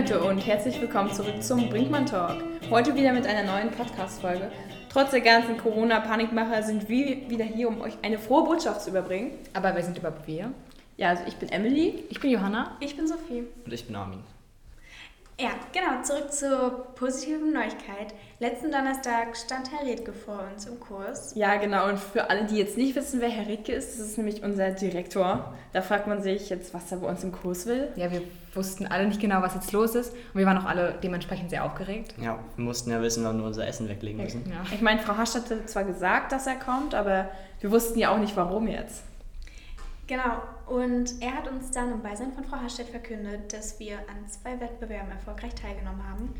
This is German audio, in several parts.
Leute und herzlich willkommen zurück zum Brinkmann Talk. Heute wieder mit einer neuen Podcast-Folge. Trotz der ganzen Corona-Panikmacher sind wir wieder hier, um euch eine frohe Botschaft zu überbringen. Aber wer sind überhaupt wir? Ja, also ich bin Emily. Ich bin Johanna. Ich bin Sophie. Und ich bin Armin. Ja, genau, zurück zur positiven Neuigkeit. Letzten Donnerstag stand Herr Redke vor uns im Kurs. Ja, genau. Und für alle, die jetzt nicht wissen, wer Herr Redke ist, das ist nämlich unser Direktor. Da fragt man sich jetzt, was er bei uns im Kurs will. Ja, wir wussten alle nicht genau, was jetzt los ist. Und wir waren auch alle dementsprechend sehr aufgeregt. Ja, wir mussten ja wissen, wann wir unser Essen weglegen müssen. Ja. Ich meine, Frau Hasch hatte zwar gesagt, dass er kommt, aber wir wussten ja auch nicht, warum jetzt. Genau, und er hat uns dann im Beisein von Frau Hastedt verkündet, dass wir an zwei Wettbewerben erfolgreich teilgenommen haben.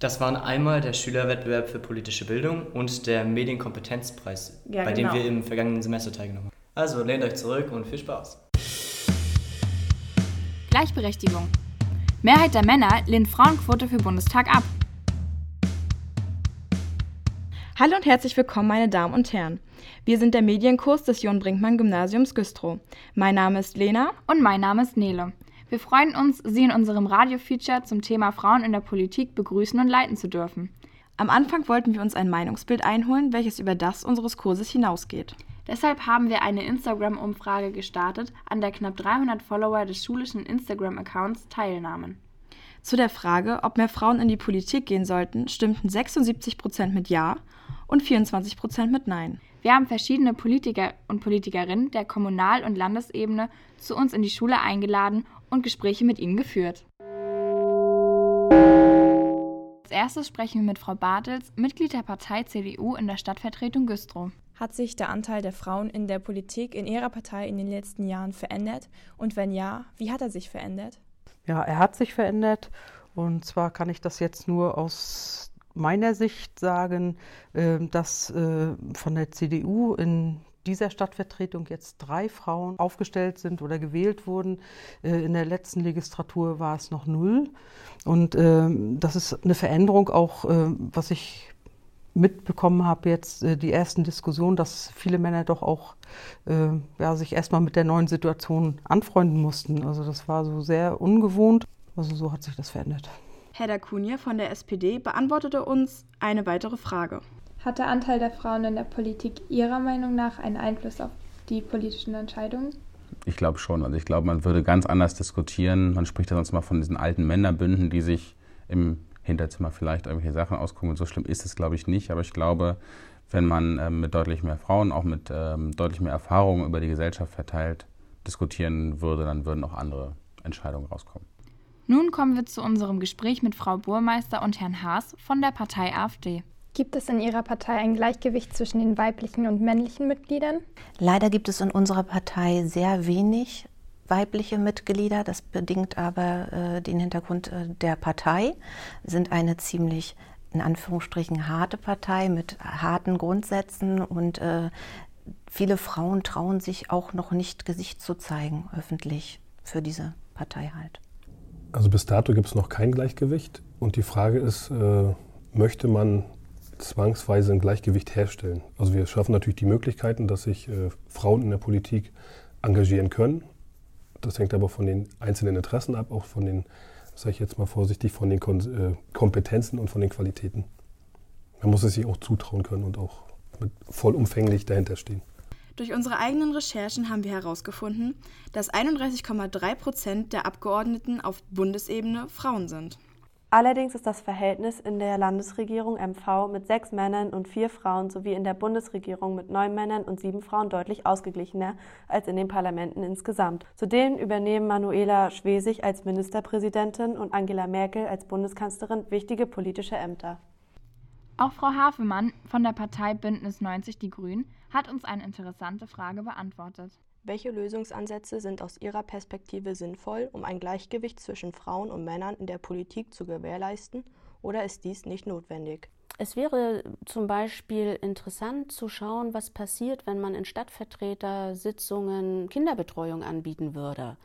Das waren einmal der Schülerwettbewerb für politische Bildung und der Medienkompetenzpreis, Ja, bei genau. dem wir im vergangenen Semester teilgenommen haben. Also lehnt euch zurück und viel Spaß. Gleichberechtigung. Mehrheit der Männer lehnt Frauenquote für Bundestag ab. Hallo und herzlich willkommen, meine Damen und Herren. Wir sind der Medienkurs des John Brinkmann Gymnasiums Güstrow. Mein Name ist Lena. Und mein Name ist Nele. Wir freuen uns, Sie in unserem Radio-Feature zum Thema Frauen in der Politik begrüßen und leiten zu dürfen. Am Anfang wollten wir uns ein Meinungsbild einholen, welches über das unseres Kurses hinausgeht. Deshalb haben wir eine Instagram-Umfrage gestartet, an der knapp 300 Follower des schulischen Instagram-Accounts teilnahmen. Zu der Frage, ob mehr Frauen in die Politik gehen sollten, stimmten 76% mit Ja und 24% mit Nein. Wir haben verschiedene Politiker und Politikerinnen der Kommunal- und Landesebene zu uns in die Schule eingeladen und Gespräche mit ihnen geführt. Als erstes sprechen wir mit Frau Bartels, Mitglied der Partei CDU in der Stadtvertretung Güstrow. Hat sich der Anteil der Frauen in der Politik in Ihrer Partei in den letzten Jahren verändert? Und wenn ja, wie hat er sich verändert? Ja, er hat sich verändert. Und zwar kann ich das jetzt nur aus meiner Sicht sagen, äh, dass äh, von der CDU in dieser Stadtvertretung jetzt drei Frauen aufgestellt sind oder gewählt wurden. Äh, In der letzten Legislatur war es noch null. Und das ist eine Veränderung auch, was ich mitbekommen habe jetzt, die ersten Diskussionen, dass viele Männer doch auch ja, sich erstmal mit der neuen Situation anfreunden mussten. Also das war so sehr ungewohnt. Also so hat sich das verändert. Herr Dacunia von der SPD beantwortete uns eine weitere Frage. Hat der Anteil der Frauen in der Politik Ihrer Meinung nach einen Einfluss auf die politischen Entscheidungen? Ich glaube schon. Also ich glaube, man würde ganz anders diskutieren. Man spricht ja sonst mal von diesen alten Männerbünden, die sich im Hinterzimmer vielleicht irgendwelche Sachen ausgucken. Und so schlimm ist es, glaube ich, nicht. Aber ich glaube, wenn man ähm, mit deutlich mehr Frauen, auch mit ähm, deutlich mehr Erfahrung über die Gesellschaft verteilt diskutieren würde, dann würden auch andere Entscheidungen rauskommen. Nun kommen wir zu unserem Gespräch mit Frau Burmeister und Herrn Haas von der Partei AfD. Gibt es in Ihrer Partei ein Gleichgewicht zwischen den weiblichen und männlichen Mitgliedern? Leider gibt es in unserer Partei sehr wenig weibliche Mitglieder. Das bedingt aber äh, den Hintergrund äh, der Partei. Wir sind eine ziemlich in Anführungsstrichen harte Partei mit harten Grundsätzen und äh, viele Frauen trauen sich auch noch nicht Gesicht zu zeigen öffentlich für diese Partei halt. Also bis dato gibt es noch kein Gleichgewicht und die Frage ist, äh, möchte man zwangsweise ein Gleichgewicht herstellen? Also wir schaffen natürlich die Möglichkeiten, dass sich äh, Frauen in der Politik engagieren können. Das hängt aber von den einzelnen Interessen ab, auch von den, sage ich jetzt mal vorsichtig, von den Kon äh, Kompetenzen und von den Qualitäten. Man muss es sich auch zutrauen können und auch vollumfänglich dahinter stehen. Durch unsere eigenen Recherchen haben wir herausgefunden, dass 31,3 Prozent der Abgeordneten auf Bundesebene Frauen sind. Allerdings ist das Verhältnis in der Landesregierung MV mit sechs Männern und vier Frauen sowie in der Bundesregierung mit neun Männern und sieben Frauen deutlich ausgeglichener als in den Parlamenten insgesamt. Zudem übernehmen Manuela Schwesig als Ministerpräsidentin und Angela Merkel als Bundeskanzlerin wichtige politische Ämter. Auch Frau Hafemann von der Partei Bündnis 90 Die Grünen hat uns eine interessante Frage beantwortet. Welche Lösungsansätze sind aus Ihrer Perspektive sinnvoll, um ein Gleichgewicht zwischen Frauen und Männern in der Politik zu gewährleisten, oder ist dies nicht notwendig? Es wäre zum Beispiel interessant zu schauen, was passiert, wenn man in Stadtvertretersitzungen Kinderbetreuung anbieten würde.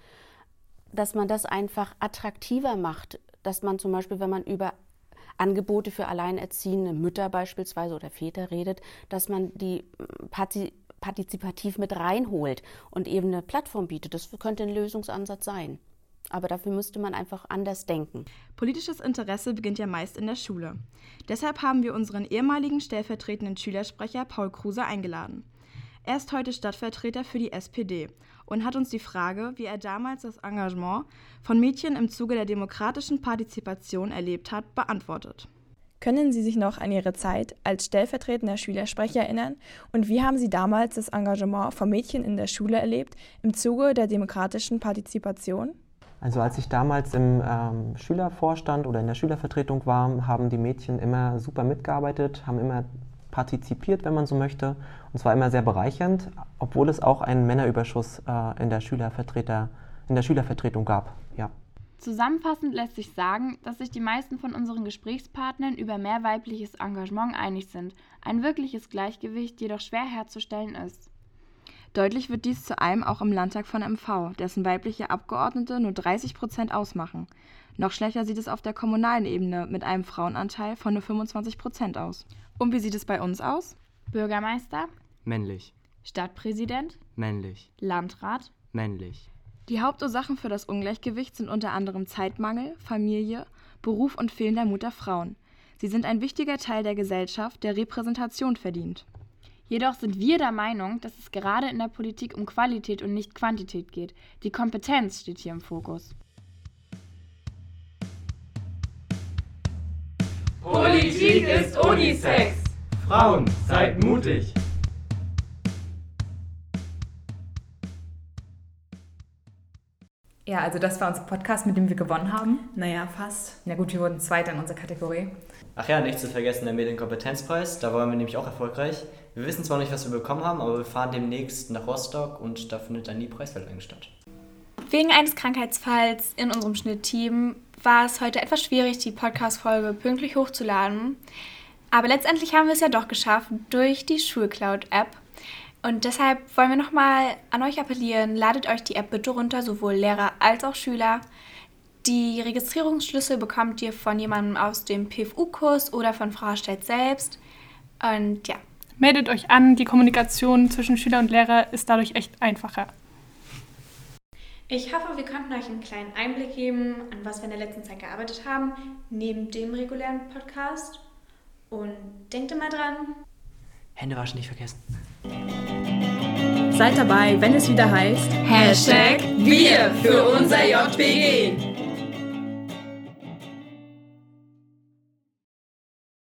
Dass man das einfach attraktiver macht, dass man zum Beispiel, wenn man über Angebote für alleinerziehende Mütter beispielsweise oder Väter redet, dass man die partizipativ mit reinholt und eben eine Plattform bietet. Das könnte ein Lösungsansatz sein. Aber dafür müsste man einfach anders denken. Politisches Interesse beginnt ja meist in der Schule. Deshalb haben wir unseren ehemaligen stellvertretenden Schülersprecher Paul Kruse eingeladen. Er ist heute Stadtvertreter für die SPD und hat uns die Frage, wie er damals das Engagement von Mädchen im Zuge der demokratischen Partizipation erlebt hat, beantwortet. Können Sie sich noch an Ihre Zeit als stellvertretender Schülersprecher erinnern und wie haben Sie damals das Engagement von Mädchen in der Schule erlebt im Zuge der demokratischen Partizipation? Also als ich damals im ähm, Schülervorstand oder in der Schülervertretung war, haben die Mädchen immer super mitgearbeitet, haben immer partizipiert, wenn man so möchte. Und zwar immer sehr bereichernd, obwohl es auch einen Männerüberschuss äh, in, der Schülervertreter, in der Schülervertretung gab. Ja. Zusammenfassend lässt sich sagen, dass sich die meisten von unseren Gesprächspartnern über mehr weibliches Engagement einig sind, ein wirkliches Gleichgewicht jedoch schwer herzustellen ist. Deutlich wird dies zu allem auch im Landtag von MV, dessen weibliche Abgeordnete nur 30 Prozent ausmachen. Noch schlechter sieht es auf der kommunalen Ebene mit einem Frauenanteil von nur 25 Prozent aus. Und wie sieht es bei uns aus? Bürgermeister? Männlich. Stadtpräsident? Männlich. Landrat? Männlich. Die Hauptursachen für das Ungleichgewicht sind unter anderem Zeitmangel, Familie, Beruf und fehlender Mut der Frauen. Sie sind ein wichtiger Teil der Gesellschaft, der Repräsentation verdient. Jedoch sind wir der Meinung, dass es gerade in der Politik um Qualität und nicht Quantität geht. Die Kompetenz steht hier im Fokus. Politik ist Unisex. Frauen, seid mutig. Ja, also das war unser Podcast, mit dem wir gewonnen haben. Naja, fast. Na gut, wir wurden Zweiter in unserer Kategorie. Ach ja, nicht zu vergessen der Medienkompetenzpreis. Da waren wir nämlich auch erfolgreich. Wir wissen zwar nicht, was wir bekommen haben, aber wir fahren demnächst nach Rostock und da findet dann die Preisverleihung statt. Wegen eines Krankheitsfalls in unserem Schnittteam war es heute etwas schwierig, die Podcast-Folge pünktlich hochzuladen. Aber letztendlich haben wir es ja doch geschafft durch die Schulcloud-App. Und deshalb wollen wir nochmal an euch appellieren, ladet euch die App bitte runter, sowohl Lehrer als auch Schüler. Die Registrierungsschlüssel bekommt ihr von jemandem aus dem PFU-Kurs oder von Frau Stett selbst. Und ja. Meldet euch an, die Kommunikation zwischen Schüler und Lehrer ist dadurch echt einfacher. Ich hoffe, wir konnten euch einen kleinen Einblick geben, an was wir in der letzten Zeit gearbeitet haben, neben dem regulären Podcast. Und denkt immer dran. Hände waschen nicht vergessen. Seid dabei, wenn es wieder heißt Hashtag Wir für unser JPG.